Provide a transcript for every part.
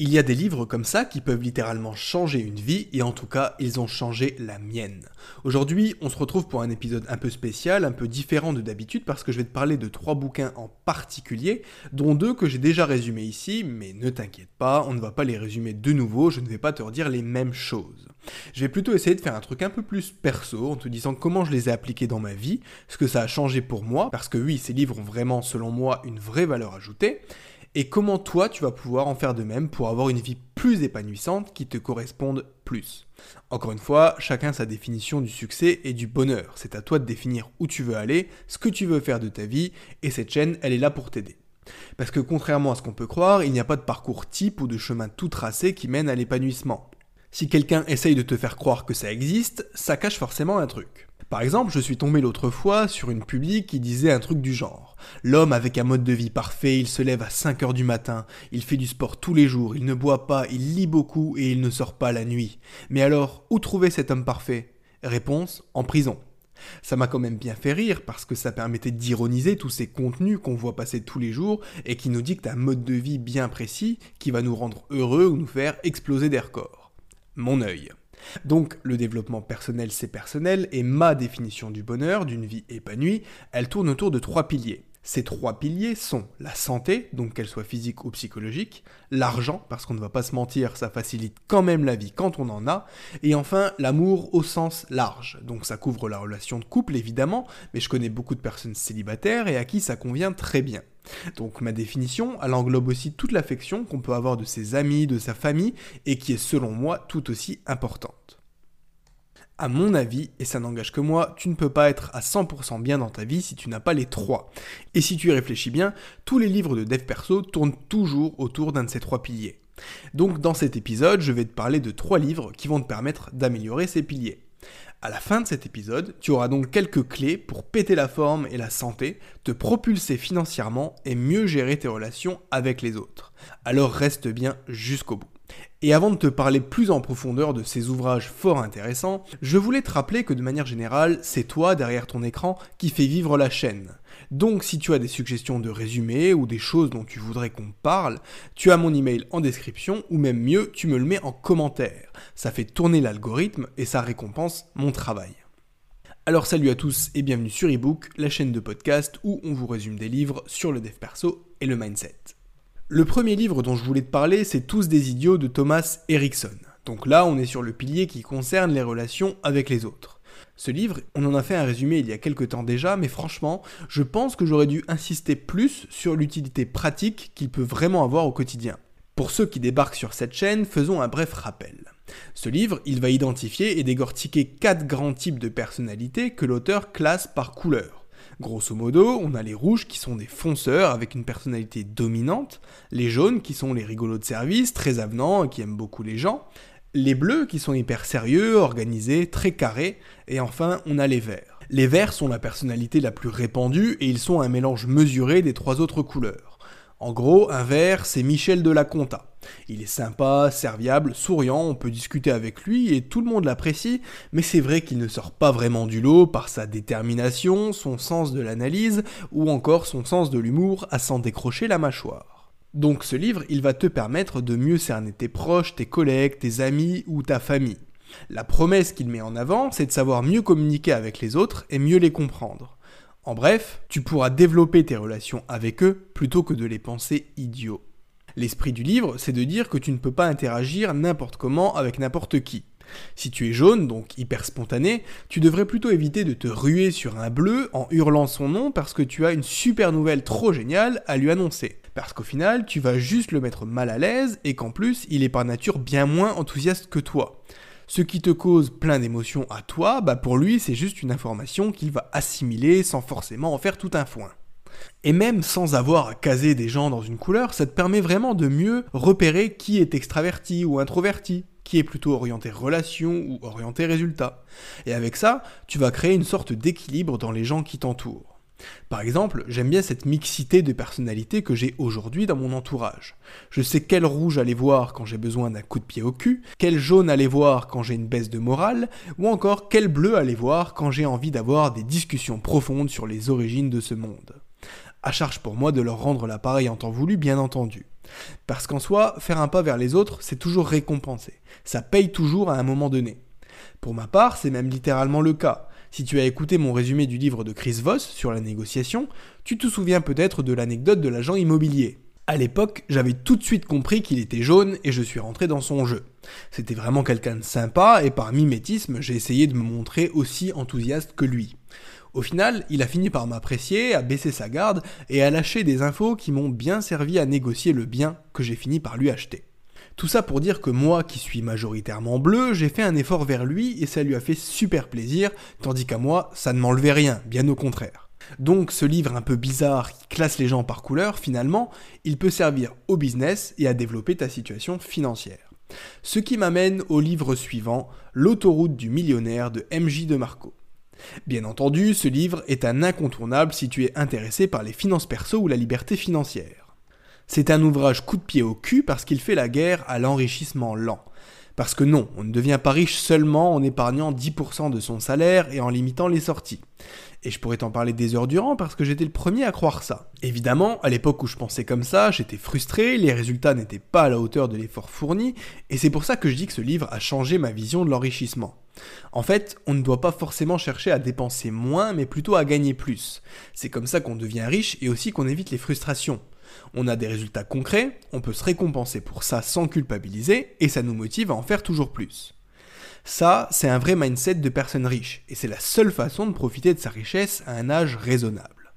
Il y a des livres comme ça qui peuvent littéralement changer une vie, et en tout cas, ils ont changé la mienne. Aujourd'hui, on se retrouve pour un épisode un peu spécial, un peu différent de d'habitude, parce que je vais te parler de trois bouquins en particulier, dont deux que j'ai déjà résumés ici, mais ne t'inquiète pas, on ne va pas les résumer de nouveau, je ne vais pas te redire les mêmes choses. Je vais plutôt essayer de faire un truc un peu plus perso, en te disant comment je les ai appliqués dans ma vie, ce que ça a changé pour moi, parce que oui, ces livres ont vraiment, selon moi, une vraie valeur ajoutée, et comment toi tu vas pouvoir en faire de même pour avoir une vie plus épanouissante qui te corresponde plus? Encore une fois, chacun sa définition du succès et du bonheur. C'est à toi de définir où tu veux aller, ce que tu veux faire de ta vie, et cette chaîne, elle est là pour t'aider. Parce que contrairement à ce qu'on peut croire, il n'y a pas de parcours type ou de chemin tout tracé qui mène à l'épanouissement. Si quelqu'un essaye de te faire croire que ça existe, ça cache forcément un truc. Par exemple, je suis tombé l'autre fois sur une publique qui disait un truc du genre. L'homme avec un mode de vie parfait, il se lève à 5 heures du matin, il fait du sport tous les jours, il ne boit pas, il lit beaucoup et il ne sort pas la nuit. Mais alors, où trouver cet homme parfait? Réponse, en prison. Ça m'a quand même bien fait rire parce que ça permettait d'ironiser tous ces contenus qu'on voit passer tous les jours et qui nous dictent un mode de vie bien précis qui va nous rendre heureux ou nous faire exploser des records. Mon œil. Donc le développement personnel c'est personnel et ma définition du bonheur, d'une vie épanouie, elle tourne autour de trois piliers. Ces trois piliers sont la santé, donc qu'elle soit physique ou psychologique, l'argent, parce qu'on ne va pas se mentir, ça facilite quand même la vie quand on en a, et enfin l'amour au sens large, donc ça couvre la relation de couple évidemment, mais je connais beaucoup de personnes célibataires et à qui ça convient très bien. Donc ma définition, elle englobe aussi toute l'affection qu'on peut avoir de ses amis, de sa famille, et qui est selon moi tout aussi importante. À mon avis, et ça n'engage que moi, tu ne peux pas être à 100% bien dans ta vie si tu n'as pas les trois. Et si tu y réfléchis bien, tous les livres de dev perso tournent toujours autour d'un de ces trois piliers. Donc dans cet épisode, je vais te parler de trois livres qui vont te permettre d'améliorer ces piliers. À la fin de cet épisode, tu auras donc quelques clés pour péter la forme et la santé, te propulser financièrement et mieux gérer tes relations avec les autres. Alors reste bien jusqu'au bout. Et avant de te parler plus en profondeur de ces ouvrages fort intéressants, je voulais te rappeler que de manière générale, c'est toi derrière ton écran qui fait vivre la chaîne. Donc si tu as des suggestions de résumés ou des choses dont tu voudrais qu'on parle, tu as mon email en description ou même mieux, tu me le mets en commentaire. Ça fait tourner l'algorithme et ça récompense mon travail. Alors salut à tous et bienvenue sur eBook, la chaîne de podcast où on vous résume des livres sur le dev perso et le mindset. Le premier livre dont je voulais te parler, c'est Tous des idiots de Thomas Erickson. Donc là, on est sur le pilier qui concerne les relations avec les autres. Ce livre, on en a fait un résumé il y a quelques temps déjà, mais franchement, je pense que j'aurais dû insister plus sur l'utilité pratique qu'il peut vraiment avoir au quotidien. Pour ceux qui débarquent sur cette chaîne, faisons un bref rappel. Ce livre, il va identifier et décortiquer quatre grands types de personnalités que l'auteur classe par couleur. Grosso modo, on a les rouges qui sont des fonceurs avec une personnalité dominante, les jaunes qui sont les rigolos de service, très avenants et qui aiment beaucoup les gens, les bleus qui sont hyper sérieux, organisés, très carrés, et enfin on a les verts. Les verts sont la personnalité la plus répandue et ils sont un mélange mesuré des trois autres couleurs. En gros, un vert, c'est Michel de la Conta. Il est sympa, serviable, souriant, on peut discuter avec lui et tout le monde l'apprécie, mais c'est vrai qu'il ne sort pas vraiment du lot par sa détermination, son sens de l'analyse ou encore son sens de l'humour à s'en décrocher la mâchoire. Donc ce livre, il va te permettre de mieux cerner tes proches, tes collègues, tes amis ou ta famille. La promesse qu'il met en avant, c'est de savoir mieux communiquer avec les autres et mieux les comprendre. En bref, tu pourras développer tes relations avec eux plutôt que de les penser idiots. L'esprit du livre, c'est de dire que tu ne peux pas interagir n'importe comment avec n'importe qui. Si tu es jaune, donc hyper spontané, tu devrais plutôt éviter de te ruer sur un bleu en hurlant son nom parce que tu as une super nouvelle trop géniale à lui annoncer. Parce qu'au final, tu vas juste le mettre mal à l'aise et qu'en plus, il est par nature bien moins enthousiaste que toi. Ce qui te cause plein d'émotions à toi, bah pour lui c'est juste une information qu'il va assimiler sans forcément en faire tout un foin. Et même sans avoir à caser des gens dans une couleur, ça te permet vraiment de mieux repérer qui est extraverti ou introverti, qui est plutôt orienté relation ou orienté résultat. Et avec ça, tu vas créer une sorte d'équilibre dans les gens qui t'entourent. Par exemple, j'aime bien cette mixité de personnalités que j'ai aujourd'hui dans mon entourage. Je sais quel rouge aller voir quand j'ai besoin d'un coup de pied au cul, quel jaune aller voir quand j'ai une baisse de morale, ou encore quel bleu aller voir quand j'ai envie d'avoir des discussions profondes sur les origines de ce monde. À charge pour moi de leur rendre l'appareil en temps voulu, bien entendu. Parce qu'en soi, faire un pas vers les autres, c'est toujours récompensé. Ça paye toujours à un moment donné. Pour ma part, c'est même littéralement le cas. Si tu as écouté mon résumé du livre de Chris Voss sur la négociation, tu te souviens peut-être de l'anecdote de l'agent immobilier. À l'époque, j'avais tout de suite compris qu'il était jaune et je suis rentré dans son jeu. C'était vraiment quelqu'un de sympa et par mimétisme, j'ai essayé de me montrer aussi enthousiaste que lui. Au final, il a fini par m'apprécier, à baisser sa garde et à lâcher des infos qui m'ont bien servi à négocier le bien que j'ai fini par lui acheter. Tout ça pour dire que moi, qui suis majoritairement bleu, j'ai fait un effort vers lui et ça lui a fait super plaisir, tandis qu'à moi, ça ne m'enlevait rien, bien au contraire. Donc ce livre un peu bizarre qui classe les gens par couleur, finalement, il peut servir au business et à développer ta situation financière. Ce qui m'amène au livre suivant, L'autoroute du millionnaire de MJ de Marco. Bien entendu, ce livre est un incontournable si tu es intéressé par les finances perso ou la liberté financière. C'est un ouvrage coup de pied au cul parce qu'il fait la guerre à l'enrichissement lent. Parce que non, on ne devient pas riche seulement en épargnant 10% de son salaire et en limitant les sorties. Et je pourrais t'en parler des heures durant parce que j'étais le premier à croire ça. Évidemment, à l'époque où je pensais comme ça, j'étais frustré, les résultats n'étaient pas à la hauteur de l'effort fourni, et c'est pour ça que je dis que ce livre a changé ma vision de l'enrichissement. En fait, on ne doit pas forcément chercher à dépenser moins, mais plutôt à gagner plus. C'est comme ça qu'on devient riche et aussi qu'on évite les frustrations. On a des résultats concrets, on peut se récompenser pour ça sans culpabiliser, et ça nous motive à en faire toujours plus. Ça, c'est un vrai mindset de personne riche, et c'est la seule façon de profiter de sa richesse à un âge raisonnable.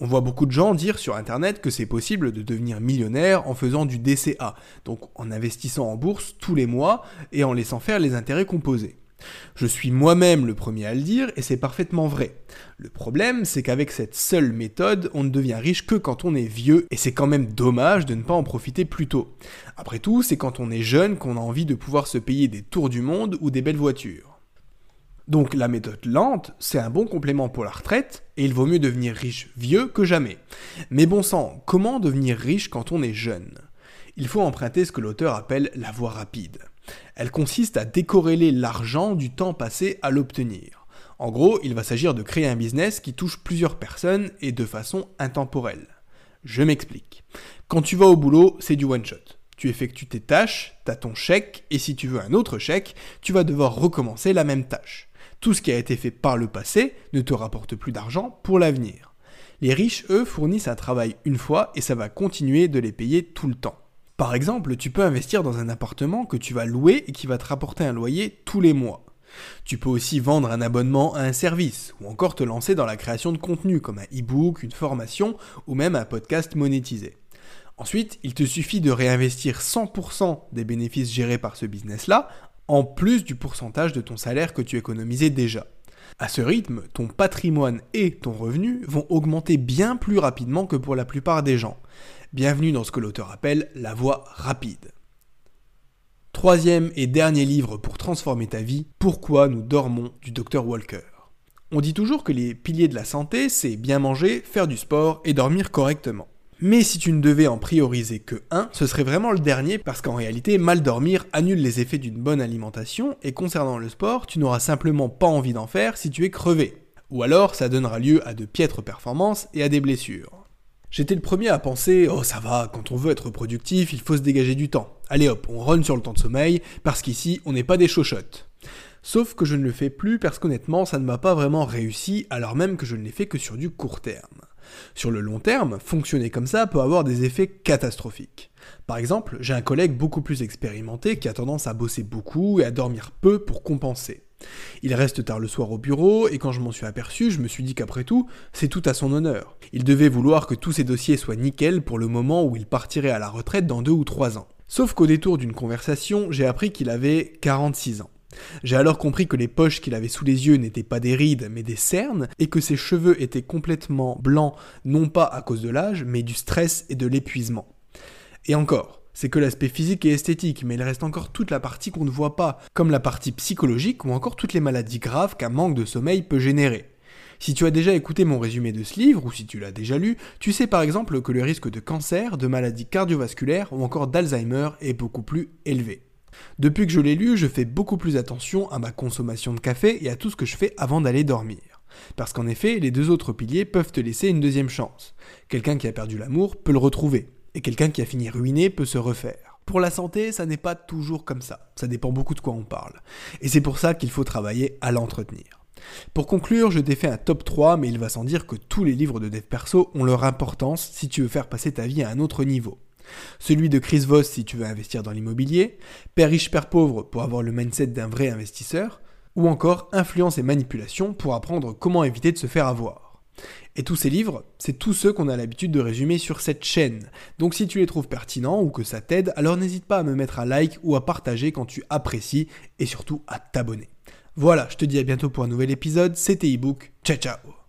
On voit beaucoup de gens dire sur Internet que c'est possible de devenir millionnaire en faisant du DCA, donc en investissant en bourse tous les mois et en laissant faire les intérêts composés. Je suis moi-même le premier à le dire et c'est parfaitement vrai. Le problème, c'est qu'avec cette seule méthode, on ne devient riche que quand on est vieux et c'est quand même dommage de ne pas en profiter plus tôt. Après tout, c'est quand on est jeune qu'on a envie de pouvoir se payer des tours du monde ou des belles voitures. Donc la méthode lente, c'est un bon complément pour la retraite, et il vaut mieux devenir riche vieux que jamais. Mais bon sang, comment devenir riche quand on est jeune? Il faut emprunter ce que l'auteur appelle la voie rapide. Elle consiste à décorréler l'argent du temps passé à l'obtenir. En gros, il va s'agir de créer un business qui touche plusieurs personnes et de façon intemporelle. Je m'explique. Quand tu vas au boulot, c'est du one shot. Tu effectues tes tâches, tu as ton chèque, et si tu veux un autre chèque, tu vas devoir recommencer la même tâche. Tout ce qui a été fait par le passé ne te rapporte plus d'argent pour l'avenir. Les riches, eux, fournissent un travail une fois et ça va continuer de les payer tout le temps. Par exemple, tu peux investir dans un appartement que tu vas louer et qui va te rapporter un loyer tous les mois. Tu peux aussi vendre un abonnement à un service, ou encore te lancer dans la création de contenu comme un e-book, une formation, ou même un podcast monétisé. Ensuite, il te suffit de réinvestir 100% des bénéfices gérés par ce business-là, en plus du pourcentage de ton salaire que tu économisais déjà. À ce rythme, ton patrimoine et ton revenu vont augmenter bien plus rapidement que pour la plupart des gens. Bienvenue dans ce que l'auteur appelle la voie rapide. Troisième et dernier livre pour transformer ta vie, Pourquoi nous dormons du Dr Walker. On dit toujours que les piliers de la santé, c'est bien manger, faire du sport et dormir correctement. Mais si tu ne devais en prioriser que un, ce serait vraiment le dernier parce qu'en réalité, mal dormir annule les effets d'une bonne alimentation et concernant le sport, tu n'auras simplement pas envie d'en faire si tu es crevé. Ou alors, ça donnera lieu à de piètres performances et à des blessures. J'étais le premier à penser Oh, ça va, quand on veut être productif, il faut se dégager du temps. Allez hop, on run sur le temps de sommeil, parce qu'ici, on n'est pas des chochottes. Sauf que je ne le fais plus parce qu'honnêtement, ça ne m'a pas vraiment réussi, alors même que je ne l'ai fait que sur du court terme. Sur le long terme, fonctionner comme ça peut avoir des effets catastrophiques. Par exemple, j'ai un collègue beaucoup plus expérimenté qui a tendance à bosser beaucoup et à dormir peu pour compenser. Il reste tard le soir au bureau, et quand je m'en suis aperçu, je me suis dit qu'après tout, c'est tout à son honneur. Il devait vouloir que tous ses dossiers soient nickel pour le moment où il partirait à la retraite dans deux ou trois ans. Sauf qu'au détour d'une conversation, j'ai appris qu'il avait 46 ans. J'ai alors compris que les poches qu'il avait sous les yeux n'étaient pas des rides mais des cernes, et que ses cheveux étaient complètement blancs, non pas à cause de l'âge, mais du stress et de l'épuisement. Et encore, c'est que l'aspect physique et esthétique, mais il reste encore toute la partie qu'on ne voit pas, comme la partie psychologique ou encore toutes les maladies graves qu'un manque de sommeil peut générer. Si tu as déjà écouté mon résumé de ce livre, ou si tu l'as déjà lu, tu sais par exemple que le risque de cancer, de maladies cardiovasculaires ou encore d'Alzheimer est beaucoup plus élevé. Depuis que je l'ai lu, je fais beaucoup plus attention à ma consommation de café et à tout ce que je fais avant d'aller dormir. Parce qu'en effet, les deux autres piliers peuvent te laisser une deuxième chance. Quelqu'un qui a perdu l'amour peut le retrouver, et quelqu'un qui a fini ruiné peut se refaire. Pour la santé, ça n'est pas toujours comme ça. Ça dépend beaucoup de quoi on parle. Et c'est pour ça qu'il faut travailler à l'entretenir. Pour conclure, je t'ai fait un top 3, mais il va sans dire que tous les livres de dev perso ont leur importance si tu veux faire passer ta vie à un autre niveau. Celui de Chris Voss si tu veux investir dans l'immobilier, Père riche, Père pauvre pour avoir le mindset d'un vrai investisseur, ou encore Influence et manipulation pour apprendre comment éviter de se faire avoir. Et tous ces livres, c'est tous ceux qu'on a l'habitude de résumer sur cette chaîne. Donc si tu les trouves pertinents ou que ça t'aide, alors n'hésite pas à me mettre un like ou à partager quand tu apprécies et surtout à t'abonner. Voilà, je te dis à bientôt pour un nouvel épisode, c'était ebook, ciao ciao